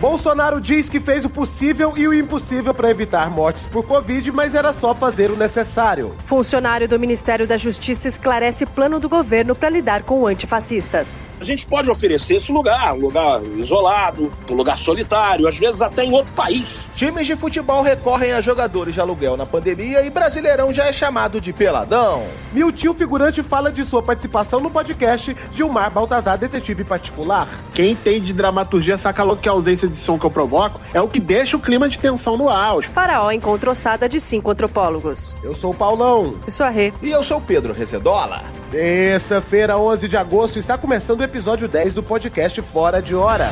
Bolsonaro diz que fez o possível e o impossível para evitar mortes por Covid, mas era só fazer o necessário. Funcionário do Ministério da Justiça esclarece plano do governo para lidar com antifascistas. A gente pode oferecer esse lugar, um lugar isolado, um lugar solitário, às vezes até em outro país. Times de futebol recorrem a jogadores de aluguel na pandemia e Brasileirão já é chamado de peladão. Miltio Figurante fala de sua participação no podcast Gilmar Baltazar, detetive particular. Quem tem de dramaturgia saca logo que a ausência de som que eu provoco é o que deixa o clima de tensão no auge. Faraó encontra ossada de cinco antropólogos. Eu sou o Paulão. Eu sou a Rê. E eu sou o Pedro Rezedola. Terça-feira, 11 de agosto, está começando o episódio 10 do podcast Fora de Hora.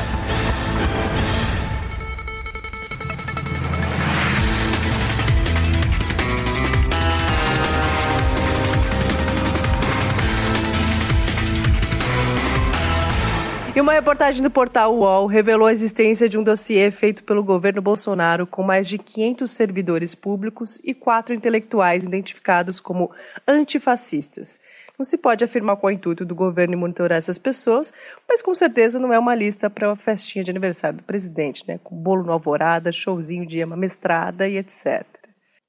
Reportagem do portal UOL revelou a existência de um dossiê feito pelo governo Bolsonaro com mais de 500 servidores públicos e quatro intelectuais identificados como antifascistas. Não se pode afirmar qual é o intuito do governo monitorar essas pessoas, mas com certeza não é uma lista para uma festinha de aniversário do presidente, né? Com bolo no alvorada, showzinho de ama mestrada e etc.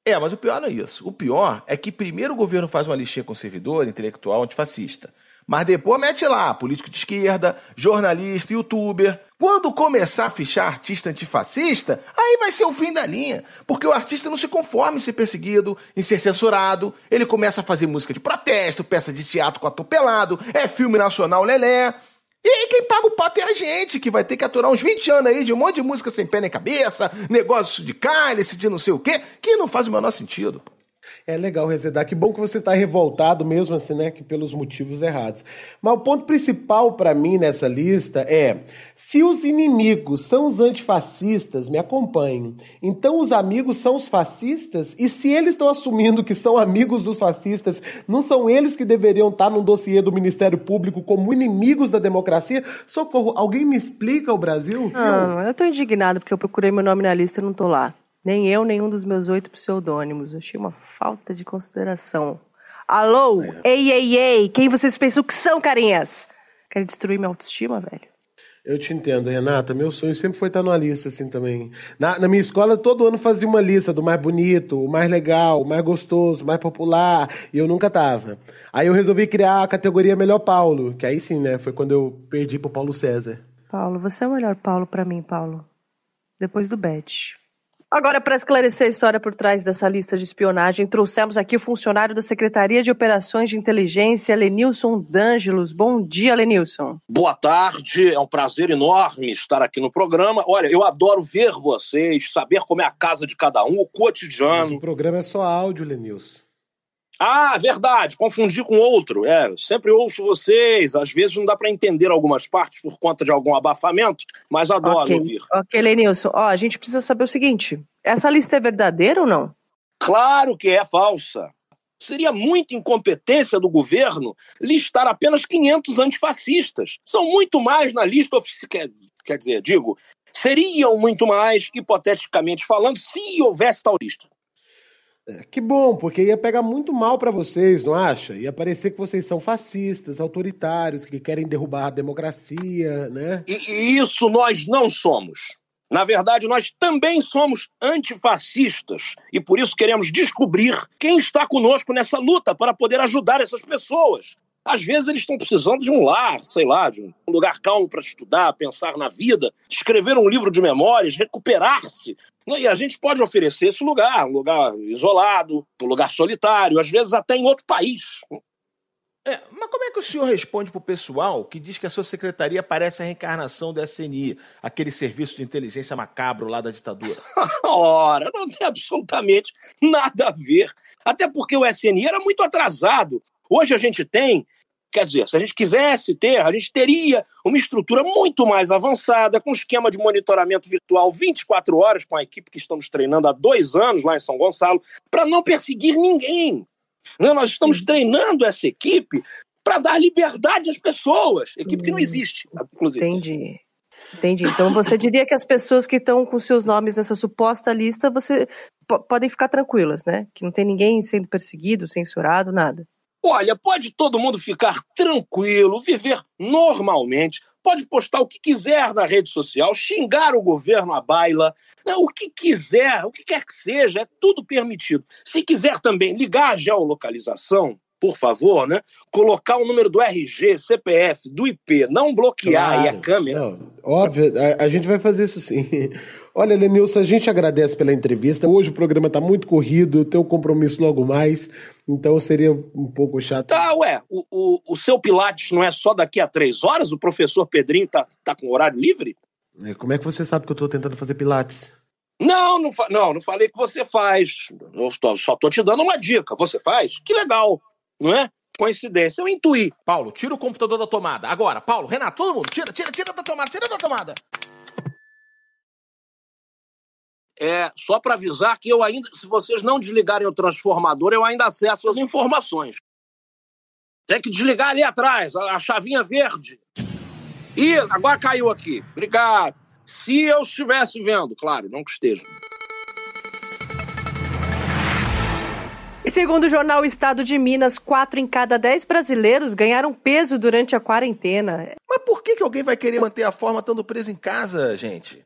É, mas o pior não é isso. O pior é que primeiro o governo faz uma listinha com servidor, intelectual, antifascista. Mas depois mete lá político de esquerda, jornalista, youtuber. Quando começar a fichar artista antifascista, aí vai ser o fim da linha. Porque o artista não se conforma em ser perseguido, em ser censurado. Ele começa a fazer música de protesto, peça de teatro com atropelado, é filme nacional lelé. E aí quem paga o pato é a gente, que vai ter que aturar uns 20 anos aí de um monte de música sem pé nem cabeça, negócio de cálice, de não sei o quê, que não faz o menor sentido. É legal, Rezedar. Que bom que você está revoltado mesmo assim, né? Que pelos motivos errados. Mas o ponto principal para mim nessa lista é: se os inimigos são os antifascistas, me acompanhem. Então os amigos são os fascistas? E se eles estão assumindo que são amigos dos fascistas, não são eles que deveriam estar no dossiê do Ministério Público como inimigos da democracia? Socorro, alguém me explica o Brasil? Não, eu tô indignado porque eu procurei meu nome na lista e não tô lá. Nem eu, nenhum dos meus oito pseudônimos. Eu achei uma falta de consideração. Alô? É. Ei, ei, ei! Quem vocês pensam que são, carinhas? Querem destruir minha autoestima, velho? Eu te entendo, Renata. Meu sonho sempre foi estar numa lista assim também. Na, na, minha escola, todo ano fazia uma lista do mais bonito, o mais legal, o mais gostoso, o mais popular, e eu nunca tava. Aí eu resolvi criar a categoria Melhor Paulo, que aí sim, né? Foi quando eu perdi pro Paulo César. Paulo, você é o melhor Paulo para mim, Paulo. Depois do Beth. Agora, para esclarecer a história por trás dessa lista de espionagem, trouxemos aqui o funcionário da Secretaria de Operações de Inteligência, Lenilson D'Angelos. Bom dia, Lenilson. Boa tarde, é um prazer enorme estar aqui no programa. Olha, eu adoro ver vocês, saber como é a casa de cada um, o cotidiano. Mas o programa é só áudio, Lenilson. Ah, verdade, confundi com outro. É, sempre ouço vocês, às vezes não dá para entender algumas partes por conta de algum abafamento, mas adoro okay. ouvir. Ok, Lenilson, ó, a gente precisa saber o seguinte: essa lista é verdadeira ou não? Claro que é falsa. Seria muita incompetência do governo listar apenas 500 antifascistas. São muito mais na lista oficial. Quer, quer dizer, digo, seriam muito mais, hipoteticamente falando, se houvesse tal lista. É, que bom, porque ia pegar muito mal para vocês, não acha? Ia parecer que vocês são fascistas, autoritários, que querem derrubar a democracia, né? E, e isso nós não somos. Na verdade, nós também somos antifascistas e por isso queremos descobrir quem está conosco nessa luta para poder ajudar essas pessoas. Às vezes eles estão precisando de um lar, sei lá, de um lugar calmo para estudar, pensar na vida, escrever um livro de memórias, recuperar-se. E a gente pode oferecer esse lugar, um lugar isolado, um lugar solitário, às vezes até em outro país. É, mas como é que o senhor responde para o pessoal que diz que a sua secretaria parece a reencarnação do SNI, aquele serviço de inteligência macabro lá da ditadura? Ora, não tem absolutamente nada a ver. Até porque o SNI era muito atrasado. Hoje a gente tem, quer dizer, se a gente quisesse ter, a gente teria uma estrutura muito mais avançada, com esquema de monitoramento virtual 24 horas, com a equipe que estamos treinando há dois anos lá em São Gonçalo, para não perseguir ninguém. Não, nós estamos treinando essa equipe para dar liberdade às pessoas. Equipe que não existe, inclusive. Entendi. Entendi. Então você diria que as pessoas que estão com seus nomes nessa suposta lista, você podem ficar tranquilas, né? Que não tem ninguém sendo perseguido, censurado, nada. Olha, pode todo mundo ficar tranquilo, viver normalmente, pode postar o que quiser na rede social, xingar o governo à baila, né, o que quiser, o que quer que seja, é tudo permitido. Se quiser também ligar a geolocalização, por favor, né? Colocar o número do RG, CPF, do IP, não bloquear claro. aí a câmera. Não, óbvio, a, a, gente vai fazer isso sim. Olha, Lenilson, a gente agradece pela entrevista. Hoje o programa está muito corrido, eu tenho um compromisso logo mais, então seria um pouco chato. Tá, ué, o, o, o seu Pilates não é só daqui a três horas? O professor Pedrinho tá, tá com horário livre? É, como é que você sabe que eu estou tentando fazer Pilates? Não, não, não, não falei que você faz. Eu tô, só tô te dando uma dica. Você faz? Que legal não é? Coincidência, eu intuí. Paulo, tira o computador da tomada. Agora, Paulo, Renato, todo mundo, tira, tira, tira da tomada, tira da tomada. É, só para avisar que eu ainda, se vocês não desligarem o transformador, eu ainda acesso as informações. Tem que desligar ali atrás, a, a chavinha verde. Ih, agora caiu aqui. Obrigado. Se eu estivesse vendo, claro, não que esteja. E segundo o jornal Estado de Minas, quatro em cada dez brasileiros ganharam peso durante a quarentena. Mas por que, que alguém vai querer manter a forma estando preso em casa, gente?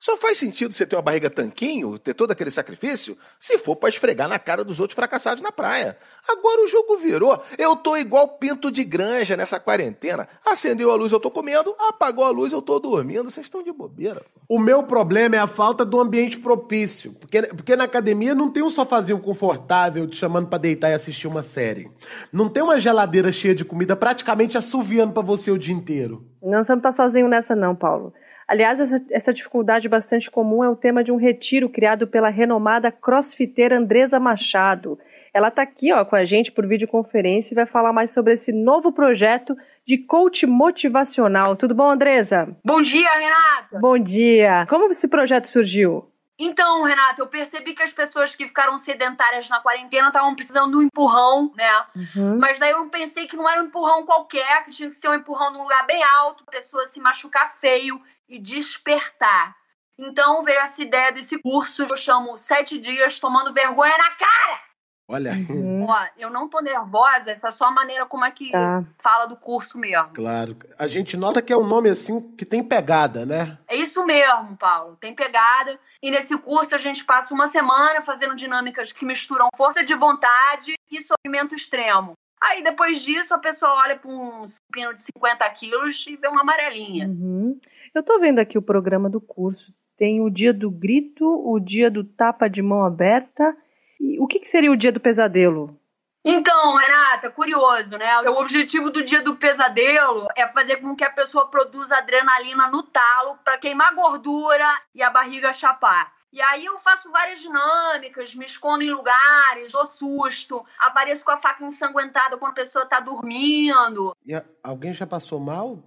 Só faz sentido você ter uma barriga tanquinho, ter todo aquele sacrifício, se for para esfregar na cara dos outros fracassados na praia. Agora o jogo virou. Eu tô igual pinto de granja nessa quarentena. Acendeu a luz, eu tô comendo. Apagou a luz, eu tô dormindo. Vocês estão de bobeira. O meu problema é a falta do ambiente propício. Porque, porque na academia não tem um sofazinho confortável te chamando para deitar e assistir uma série. Não tem uma geladeira cheia de comida praticamente assoviando para você o dia inteiro. Não, você não tá sozinho nessa não, Paulo. Aliás, essa, essa, dificuldade bastante comum é o tema de um retiro criado pela renomada crossfiteira Andresa Machado. Ela está aqui ó, com a gente por videoconferência e vai falar mais sobre esse novo projeto de coach motivacional. Tudo bom, Andresa? Bom dia, Renata! Bom dia! Como esse projeto surgiu? Então, Renata, eu percebi que as pessoas que ficaram sedentárias na quarentena estavam precisando de um empurrão, né? Uhum. Mas daí eu pensei que não era um empurrão qualquer, que tinha que ser um empurrão num lugar bem alto, a pessoa se machucar feio e despertar. Então veio essa ideia desse curso que eu chamo Sete Dias Tomando Vergonha na Cara. Olha aí. Uhum. Ó, eu não tô nervosa, essa é só a maneira como é que tá. fala do curso mesmo. Claro. A gente nota que é um nome assim que tem pegada, né? É isso mesmo, Paulo. Tem pegada. E nesse curso a gente passa uma semana fazendo dinâmicas que misturam força de vontade e sofrimento extremo. Aí depois disso a pessoa olha para um supino de 50 quilos e vê uma amarelinha. Uhum. Eu tô vendo aqui o programa do curso. Tem o dia do grito, o dia do tapa de mão aberta. E o que, que seria o dia do pesadelo? Então, Renata, curioso, né? O objetivo do dia do pesadelo é fazer com que a pessoa produza adrenalina no talo para queimar gordura e a barriga chapar. E aí eu faço várias dinâmicas, me escondo em lugares, dou susto, apareço com a faca ensanguentada quando a pessoa tá dormindo. E alguém já passou mal?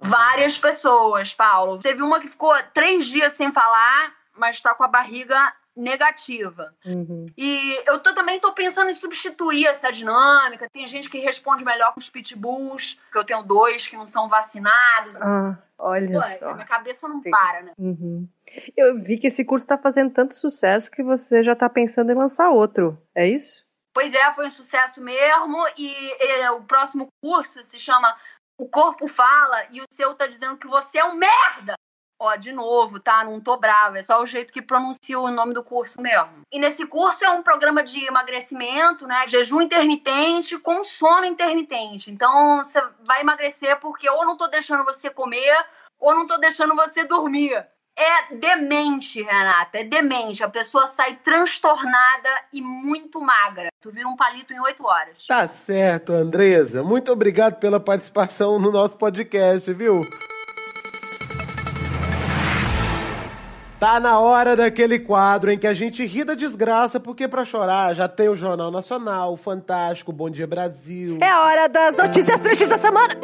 Várias pessoas, Paulo. Teve uma que ficou três dias sem falar, mas tá com a barriga negativa. Uhum. E eu tô, também tô pensando em substituir essa dinâmica. Tem gente que responde melhor com os pitbulls, que eu tenho dois que não são vacinados. Ah, olha Pô, só. Minha cabeça não Sim. para, né? Uhum. Eu vi que esse curso tá fazendo tanto sucesso que você já tá pensando em lançar outro. É isso? Pois é, foi um sucesso mesmo. E, e o próximo curso se chama o corpo fala e o seu tá dizendo que você é um merda. Ó, de novo, tá? Não tô brava, é só o jeito que pronuncia o nome do curso mesmo. E nesse curso é um programa de emagrecimento, né? Jejum intermitente com sono intermitente. Então você vai emagrecer porque ou não tô deixando você comer ou não tô deixando você dormir. É demente, Renata, é demente. A pessoa sai transtornada e muito magra. Tu vira um palito em oito horas. Tá certo, Andresa. Muito obrigado pela participação no nosso podcast, viu? Tá na hora daquele quadro em que a gente ri da desgraça, porque para chorar já tem o Jornal Nacional, o Fantástico, Bom Dia Brasil. É a hora das notícias tristes da semana.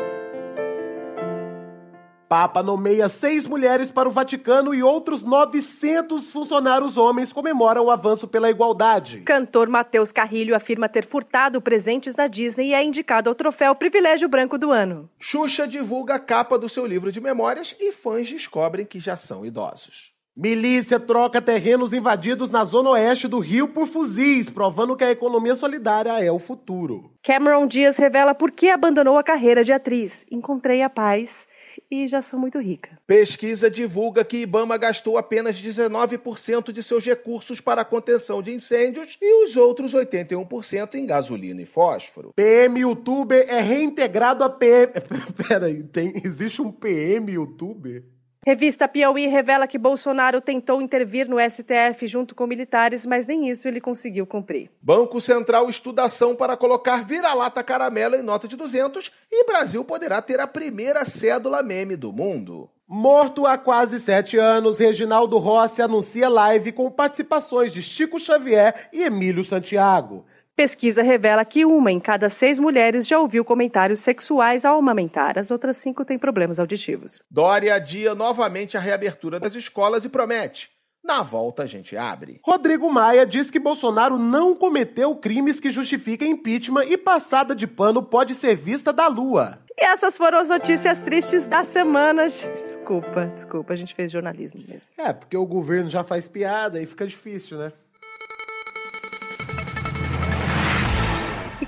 Papa nomeia seis mulheres para o Vaticano e outros 900 funcionários homens comemoram o avanço pela igualdade. Cantor Matheus Carrilho afirma ter furtado presentes da Disney e é indicado ao troféu Privilégio Branco do Ano. Xuxa divulga a capa do seu livro de memórias e fãs descobrem que já são idosos. Milícia troca terrenos invadidos na zona oeste do Rio por fuzis, provando que a economia solidária é o futuro. Cameron Diaz revela por que abandonou a carreira de atriz. Encontrei a paz e já sou muito rica. Pesquisa divulga que Ibama gastou apenas 19% de seus recursos para a contenção de incêndios e os outros 81% em gasolina e fósforo. PM Youtuber é reintegrado a PM. Peraí, tem... existe um PM Youtuber? Revista Piauí revela que Bolsonaro tentou intervir no STF junto com militares, mas nem isso ele conseguiu cumprir. Banco Central estuda ação para colocar vira-lata caramelo em nota de 200 e Brasil poderá ter a primeira cédula meme do mundo. Morto há quase sete anos, Reginaldo Rossi anuncia live com participações de Chico Xavier e Emílio Santiago. Pesquisa revela que uma em cada seis mulheres já ouviu comentários sexuais ao amamentar. As outras cinco têm problemas auditivos. Dória adia novamente a reabertura das escolas e promete. Na volta a gente abre. Rodrigo Maia diz que Bolsonaro não cometeu crimes que justifiquem impeachment e passada de pano pode ser vista da lua. E essas foram as notícias tristes da semana. Desculpa, desculpa, a gente fez jornalismo mesmo. É, porque o governo já faz piada e fica difícil, né?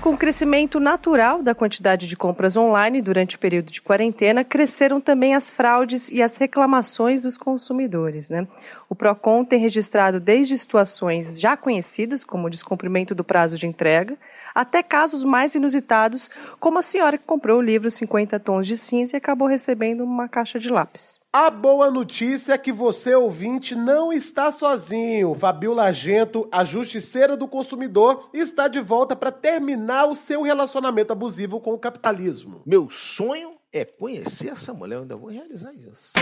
Com o crescimento natural da quantidade de compras online durante o período de quarentena, cresceram também as fraudes e as reclamações dos consumidores. Né? O PROCON tem registrado desde situações já conhecidas, como o descumprimento do prazo de entrega, até casos mais inusitados, como a senhora que comprou o livro 50 Tons de Cinza e acabou recebendo uma caixa de lápis. A boa notícia é que você, ouvinte, não está sozinho. Fabiola Argento, a justiceira do consumidor, está de volta para terminar o seu relacionamento abusivo com o capitalismo. Meu sonho é conhecer essa mulher, eu ainda vou realizar isso.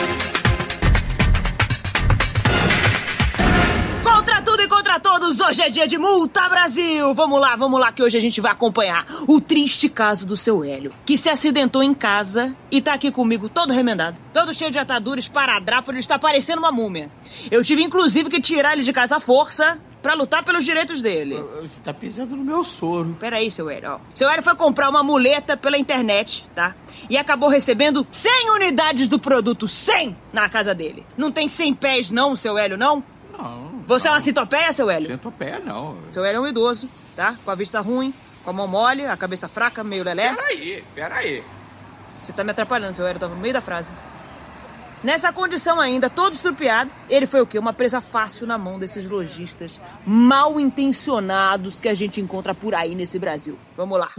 Contra todos, hoje é dia de multa, Brasil! Vamos lá, vamos lá, que hoje a gente vai acompanhar o triste caso do seu Hélio, que se acidentou em casa e tá aqui comigo todo remendado, todo cheio de ataduras, esparadrapo, ele está parecendo uma múmia. Eu tive inclusive que tirar ele de casa à força pra lutar pelos direitos dele. Você tá pisando no meu soro. Peraí, seu Hélio, ó. Seu Hélio foi comprar uma muleta pela internet, tá? E acabou recebendo 100 unidades do produto, 100, na casa dele. Não tem 100 pés não, seu Hélio, não? Não. Você é uma centopeia, seu Hélio? Centopeia, não. Seu Hélio é um idoso, tá? Com a vista ruim, com a mão mole, a cabeça fraca, meio lelé. Peraí, peraí. Você tá me atrapalhando, seu Hélio. Tava no meio da frase. Nessa condição ainda, todo estrupiado, ele foi o quê? Uma presa fácil na mão desses lojistas mal intencionados que a gente encontra por aí nesse Brasil. Vamos lá.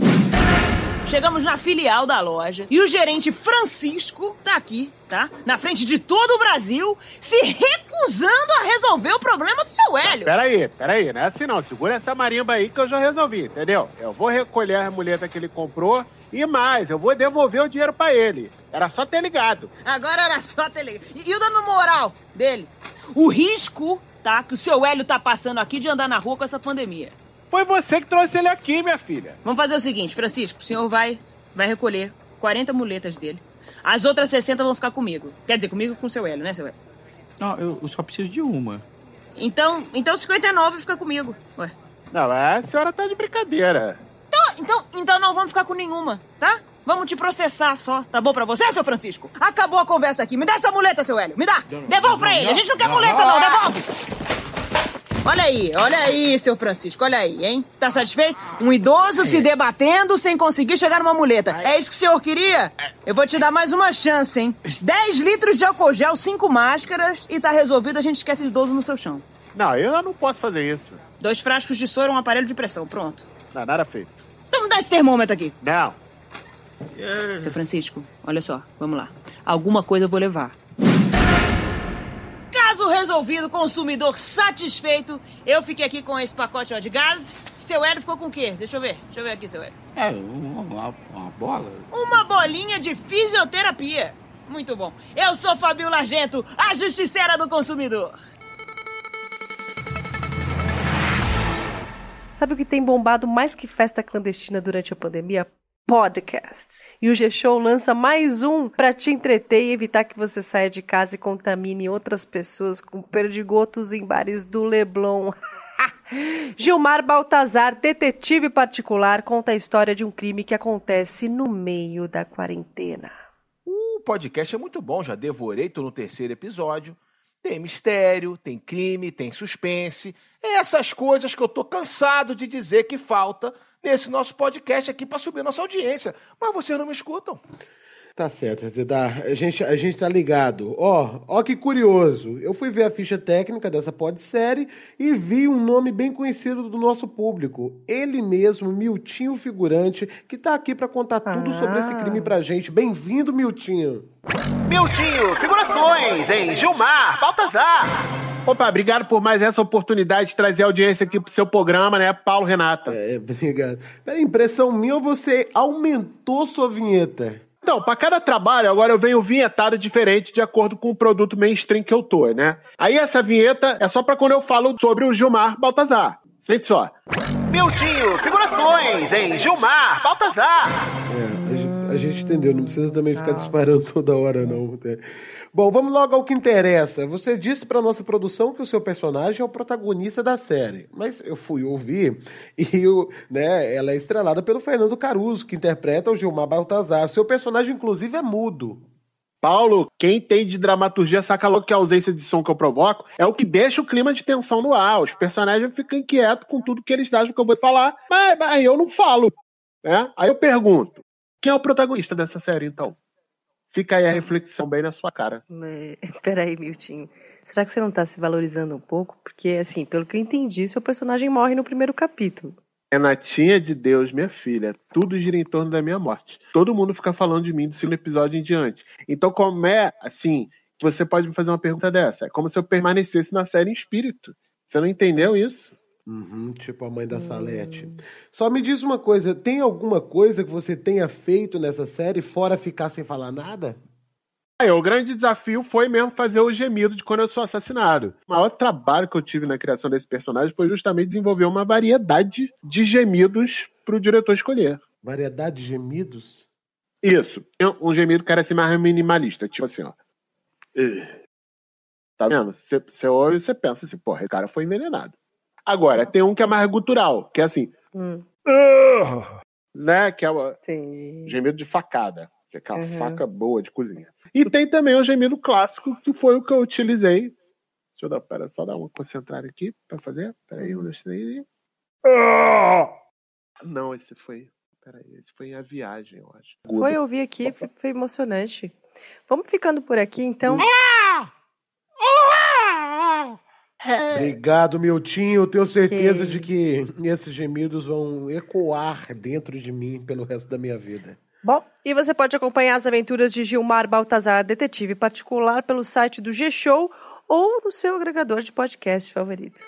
Chegamos na filial da loja e o gerente Francisco tá aqui, tá? Na frente de todo o Brasil, se recusando a resolver o problema do seu Hélio. Peraí, peraí, não é assim não. Segura essa marimba aí que eu já resolvi, entendeu? Eu vou recolher a muleta que ele comprou e mais, eu vou devolver o dinheiro pra ele. Era só ter ligado. Agora era só ter ligado. E, e o dano moral dele? O risco, tá? Que o seu Hélio tá passando aqui de andar na rua com essa pandemia. Foi você que trouxe ele aqui, minha filha. Vamos fazer o seguinte, Francisco, o senhor vai, vai recolher 40 muletas dele. As outras 60 vão ficar comigo. Quer dizer, comigo com o seu Hélio, né, seu Hélio? Não, eu só preciso de uma. Então, então 59 fica comigo. Ué. Não, a senhora tá de brincadeira. Então, então, então não vamos ficar com nenhuma, tá? Vamos te processar só. Tá bom pra você, seu Francisco? Acabou a conversa aqui. Me dá essa muleta, seu Hélio. Me dá. Devolve pra ele. A gente não quer muleta, não. Devolve. Olha aí, olha aí, seu Francisco, olha aí, hein? Tá satisfeito? Um idoso se debatendo sem conseguir chegar numa muleta. É isso que o senhor queria? Eu vou te dar mais uma chance, hein? 10 litros de álcool gel, 5 máscaras e tá resolvido, a gente esquece de idoso no seu chão. Não, eu não posso fazer isso. Dois frascos de soro, um aparelho de pressão, pronto. Não, nada feito. Então me dá esse termômetro aqui. Não. Seu Francisco, olha só, vamos lá. Alguma coisa eu vou levar. Resolvido, consumidor satisfeito, eu fiquei aqui com esse pacote ó, de gás. Seu Hélio ficou com o quê? Deixa eu ver. Deixa eu ver aqui, seu Hélio. É, uma, uma, uma bola. Uma bolinha de fisioterapia. Muito bom. Eu sou Fabio Argento, a justiceira do consumidor. Sabe o que tem bombado mais que festa clandestina durante a pandemia? Podcasts. E o G-Show lança mais um para te entreter e evitar que você saia de casa e contamine outras pessoas com perdigotos em bares do Leblon. Gilmar Baltazar, detetive particular, conta a história de um crime que acontece no meio da quarentena. O podcast é muito bom, já devorei, tô no terceiro episódio. Tem mistério, tem crime, tem suspense. É essas coisas que eu tô cansado de dizer que falta nesse nosso podcast aqui para subir nossa audiência. Mas vocês não me escutam. Tá certo, Zedar. A gente, a gente tá ligado. Ó, ó que curioso. Eu fui ver a ficha técnica dessa podsérie e vi um nome bem conhecido do nosso público. Ele mesmo, Miltinho Figurante, que tá aqui para contar tudo sobre esse crime pra gente. Bem-vindo, Miltinho. Miltinho, figurações em Gilmar, Baltazar. Opa, obrigado por mais essa oportunidade de trazer audiência aqui pro seu programa, né, Paulo Renata? É, obrigado. Pera, impressão minha ou você aumentou sua vinheta? Então, para cada trabalho, agora eu venho vinhetado diferente de acordo com o produto mainstream que eu tô, né? Aí essa vinheta é só para quando eu falo sobre o Gilmar Baltazar. Sente só. Miltinho, figurações em Gilmar Baltazar. É, a gente, entendeu, não precisa também ficar disparando toda hora, não. né? Bom, vamos logo ao que interessa. Você disse para nossa produção que o seu personagem é o protagonista da série, mas eu fui ouvir e o, né, ela é estrelada pelo Fernando Caruso, que interpreta o Gilmar Baltazar. O seu personagem, inclusive, é mudo. Paulo, quem tem de dramaturgia saca logo que a ausência de som que eu provoco é o que deixa o clima de tensão no ar. Os personagens ficam inquietos com tudo que eles acham que eu vou falar, mas, mas eu não falo. Né? Aí eu pergunto: quem é o protagonista dessa série, então? Fica aí a reflexão bem na sua cara. Mas, peraí, Miltinho. Será que você não tá se valorizando um pouco? Porque, assim, pelo que eu entendi, seu personagem morre no primeiro capítulo. Renatinha de Deus, minha filha, tudo gira em torno da minha morte. Todo mundo fica falando de mim do segundo episódio em diante. Então, como é assim, você pode me fazer uma pergunta dessa? É como se eu permanecesse na série em espírito. Você não entendeu isso? Uhum, tipo a mãe da Salete. Só me diz uma coisa: tem alguma coisa que você tenha feito nessa série fora ficar sem falar nada? Aí, o grande desafio foi mesmo fazer o gemido de quando eu sou assassinado. O maior trabalho que eu tive na criação desse personagem foi justamente desenvolver uma variedade de gemidos para o diretor escolher. Variedade de gemidos? Isso. Um gemido que era assim mais minimalista, tipo assim, ó. Tá vendo? Você, olha e você pensa assim, porra, esse cara foi envenenado. Agora, tem um que é mais gutural, que é assim. Hum. "Ah", né? Que é o Sim. gemido de facada. Que é aquela Uhum. faca boa de cozinha. E tem também o gemido clássico, que foi o que eu utilizei. Deixa eu dar, pera, só dar uma concentrada aqui pra fazer. Pera aí, um, dois, três. Ah! Não, esse foi. Pera aí, esse foi a viagem, eu acho. Foi, eu vi aqui, foi, foi emocionante. Vamos ficando por aqui, então. Obrigado, Miltinho. Tenho certeza Ok. de que esses gemidos vão ecoar dentro de mim pelo resto da minha vida. Bom, e você pode acompanhar as aventuras de Gilmar Baltazar, detetive particular, pelo site do G-Show ou no seu agregador de podcast favorito.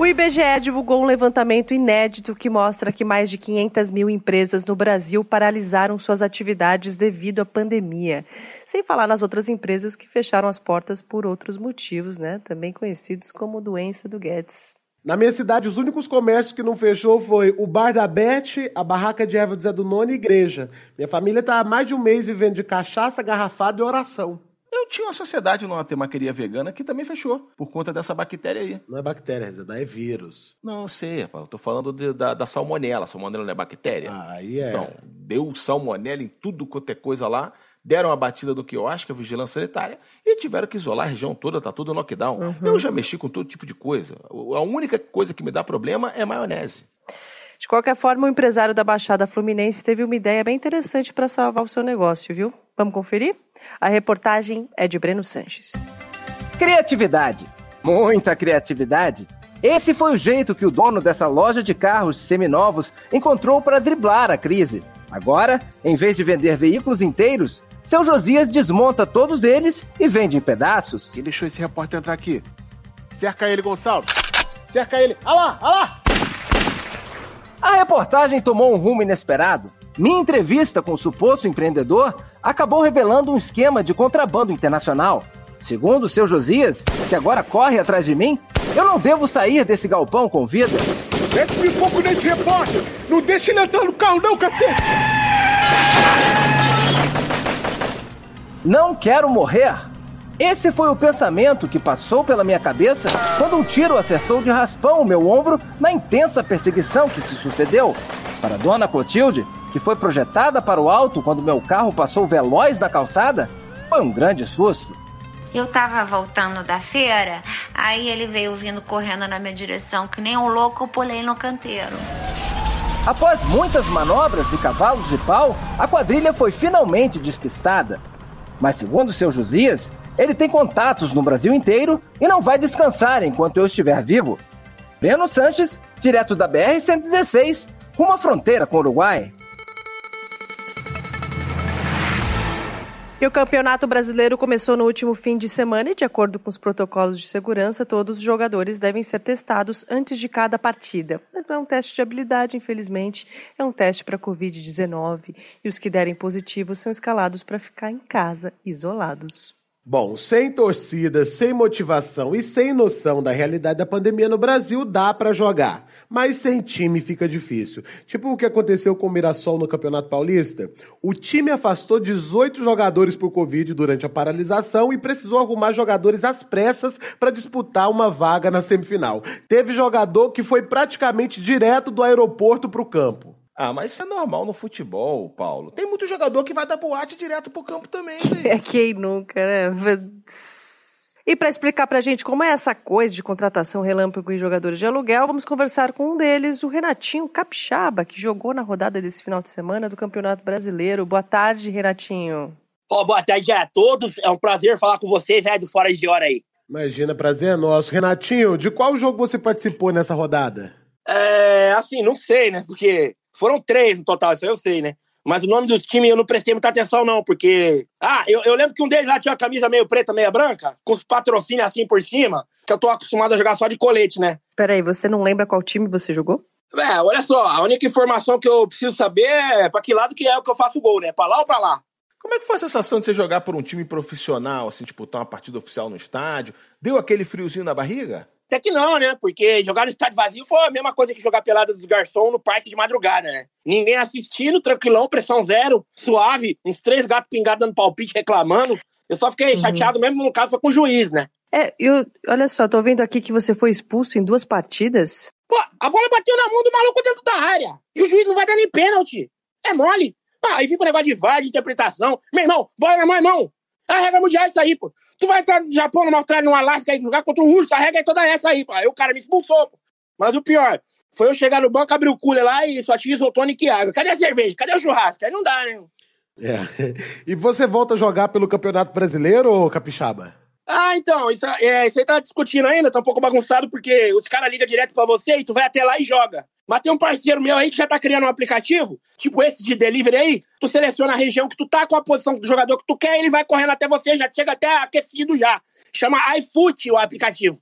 O IBGE divulgou um levantamento inédito que mostra que mais de 500 mil empresas no Brasil paralisaram suas atividades devido à pandemia. Sem falar nas outras empresas que fecharam as portas por outros motivos, né? Também conhecidos como doença do Guedes. Na minha cidade, os únicos comércios que não fechou foi o Bar da Bete, a Barraca de Erva do Zé do Nono e igreja. Minha família tá há mais de um mês vivendo de cachaça, garrafada e oração. Eu tinha uma sociedade numa temaqueria vegana que também fechou, por conta dessa bactéria aí. Não é bactéria, Zé, é vírus. Não, eu sei, rapaz, eu tô falando de- da, da salmonela. Salmonela não é bactéria? Aí é. Então, deu salmonela em tudo quanto é coisa lá, deram uma batida do quiosque, a vigilância sanitária, e tiveram que isolar a região toda, tá tudo lockdown. Eu já mexi com todo tipo de coisa. A única coisa que me dá problema é maionese. De qualquer forma, o empresário da Baixada Fluminense teve uma ideia bem interessante para salvar o seu negócio, viu? Vamos conferir? A reportagem é de Breno Sanches. Criatividade. Muita criatividade. Esse foi o jeito que o dono dessa loja de carros seminovos encontrou para driblar a crise. Agora, em vez de vender veículos inteiros, seu Josias desmonta todos eles e vende em pedaços. Quem deixou esse repórter entrar aqui? Cerca ele, Gonçalves. Cerca ele. Olha lá, olha lá. A reportagem tomou um rumo inesperado. Minha entrevista com o suposto empreendedor acabou revelando um esquema de contrabando internacional. Segundo o seu Josias, que agora corre atrás de mim, eu não devo sair desse galpão com vida. Mete-me pouco nesse repórter. Não deixa ele entrar no carro, não, cacete. Não quero morrer. Esse foi o pensamento que passou pela minha cabeça quando um tiro acertou de raspão o meu ombro na intensa perseguição que se sucedeu. Para Dona Clotilde, que foi projetada para o alto quando meu carro passou veloz na calçada, foi um grande susto. Eu tava voltando da feira, aí ele veio vindo correndo na minha direção, que nem um louco, eu pulei no canteiro. Após muitas manobras de cavalos de pau, a quadrilha foi finalmente despistada. Mas segundo seu Josias, ele tem contatos no Brasil inteiro e não vai descansar enquanto eu estiver vivo. Breno Sanches, direto da BR-116, rumo à fronteira com o Uruguai. E o Campeonato Brasileiro começou no último fim de semana e, de acordo com os protocolos de segurança, todos os jogadores devem ser testados antes de cada partida. Mas não é um teste de habilidade, infelizmente, é um teste para Covid-19 e os que derem positivo são escalados para ficar em casa, isolados. Bom, sem torcida, sem motivação e sem noção da realidade da pandemia no Brasil, dá para jogar. Mas sem time fica difícil. Tipo o que aconteceu com o Mirassol no Campeonato Paulista. O time afastou 18 jogadores por Covid durante a paralisação e precisou arrumar jogadores às pressas para disputar uma vaga na semifinal. Teve jogador que foi praticamente direto do aeroporto para o campo. Ah, mas isso é normal no futebol, Paulo. Tem muito jogador que vai dar boate direto pro campo também, velho. É quem nunca, né? E para explicar pra gente como é essa coisa de contratação relâmpago e jogadores de aluguel, vamos conversar com um deles, o Renatinho Capixaba, que jogou na rodada desse final de semana do Campeonato Brasileiro. Boa tarde, Renatinho. Ó, boa tarde a todos. É um prazer falar com vocês, é do Fora de Hora aí. Imagina, prazer é nosso. Renatinho, de qual jogo você participou nessa rodada? É, assim, não sei, né? Porque foram três no total, isso aí eu sei, né? Mas o nome dos times eu não prestei muita atenção, não, porque. Ah, eu, eu lembro que um deles lá tinha uma camisa meio preta, meia branca, com os patrocínios assim por cima, que eu tô acostumado a jogar só de colete, né? Peraí, você não lembra qual time você jogou? É, olha só, a única informação que eu preciso saber é pra que lado que é o que eu faço gol, né? Pra lá ou pra lá? Como é que foi a sensação de você jogar por um time profissional, assim, disputar uma partida oficial no estádio? Deu aquele friozinho na barriga? Até que não, né? Porque jogar no estádio vazio foi a mesma coisa que jogar pelada dos garçom no parque de madrugada, né? Ninguém assistindo, tranquilão, pressão zero, suave, uns três gatos pingados dando palpite, reclamando. Eu só fiquei uhum. chateado mesmo, no caso, foi com o juiz, né? É, eu, olha só, tô vendo aqui que você foi expulso em duas partidas. Pô, a bola bateu na mão do maluco dentro da área. E o juiz não vai dar nem pênalti. É mole. Ah, aí fica o negócio de VAR, de interpretação. Meu irmão, bola na mão, irmão. A regra mundial isso aí, pô. Tu vai entrar no Japão, numa Austrália, no Alasca, aí, jogar contra o Russo, a regra é toda essa aí, pô. Aí o cara me expulsou, pô. Mas o pior, foi eu chegar no banco, abrir o cooler lá e só tinha isotônico e água. Cadê a cerveja? Cadê o churrasco? Aí não dá, né? É. E você volta a jogar pelo Campeonato Brasileiro, ou Capixaba? Ah, então, isso, é, isso aí tá discutindo ainda, tá um pouco bagunçado, porque os caras ligam direto pra você e tu vai até lá e joga. Mas tem um parceiro meu aí que já tá criando um aplicativo, tipo esse de delivery aí, tu seleciona a região que tu tá, com a posição do jogador que tu quer, e ele vai correndo até você, já chega até aquecido já. Chama iFoot o aplicativo.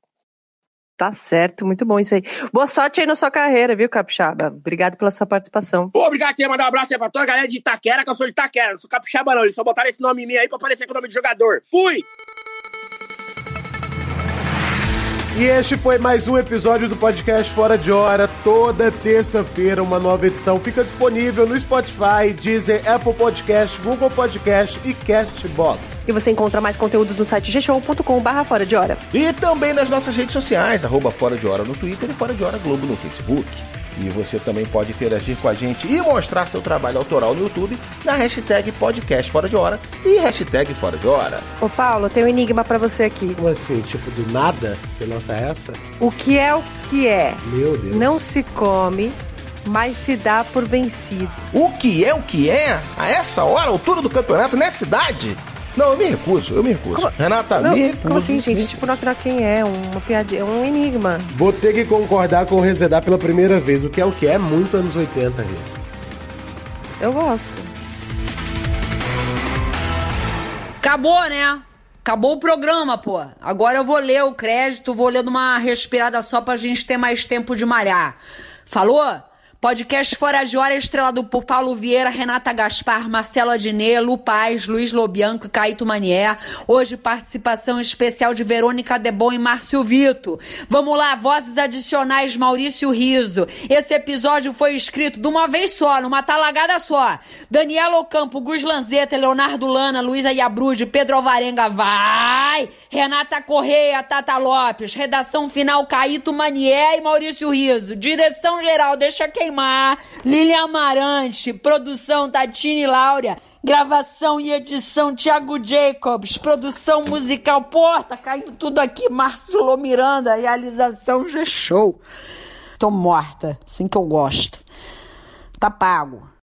Tá certo, muito bom isso aí. Boa sorte aí na sua carreira, viu, Capixaba? Obrigado pela sua participação. Pô, obrigado, queria mandar um abraço aí pra toda a galera de Itaquera, que eu sou de Itaquera, não sou Capixaba não, eles só botaram esse nome em mim aí pra aparecer com o nome de jogador. Fui! E este foi mais um episódio do podcast Fora de Hora. Toda terça-feira, uma nova edição fica disponível no Spotify, Deezer, Apple Podcast, Google Podcast e Castbox. E você encontra mais conteúdos no site gshow.com.br Fora de Hora. E também nas nossas redes sociais, arroba Fora de Hora no Twitter e Fora de Hora Globo no Facebook. E você também pode interagir com a gente e mostrar seu trabalho autoral no YouTube na hashtag podcast Fora de Hora e hashtag Fora de Hora. Ô Paulo, tem um enigma para você aqui. Como assim? Tipo, do nada? Você lança essa? O que é o que é? Meu Deus. Não se come, mas se dá por vencido. O que é o que é? A essa hora, altura do campeonato, nessa cidade? Não, eu me recuso, eu me recuso. Como? Renata, não, me recuso. Como assim, gente? Tipo, não quem é, uma piadinha, é um enigma. Vou ter que concordar com o Rezedar pela primeira vez. O que é o que é muito anos 80, gente. Eu gosto. Acabou, né? Acabou o programa, pô. Agora eu vou ler o crédito, vou ler uma respirada só pra gente ter mais tempo de malhar. Falou? Podcast Fora de Hora estrelado por Paulo Vieira, Renata Gaspar, Marcelo Adnet, Lu Paz, Luiz Lobianco e Caíto Manier. Hoje participação especial de Verônica Debon e Márcio Vito. Vamos lá, vozes adicionais Maurício Riso. Esse episódio foi escrito de uma vez só, numa talagada só. Daniela Ocampo, Gus Lanzetta, Leonardo Lana, Luísa Iabrude, Pedro Alvarenga, vai! Renata Correia, Tata Lopes. Redação final Caíto Manier e Maurício Riso. Direção geral, deixa quem queimar. Lilian Amarante, produção Tatine Laura, gravação e edição Thiago Jacobs, produção musical, tá caindo tudo aqui, Marcelo Miranda, realização G-Show. Tô morta, assim que eu gosto. Tá pago.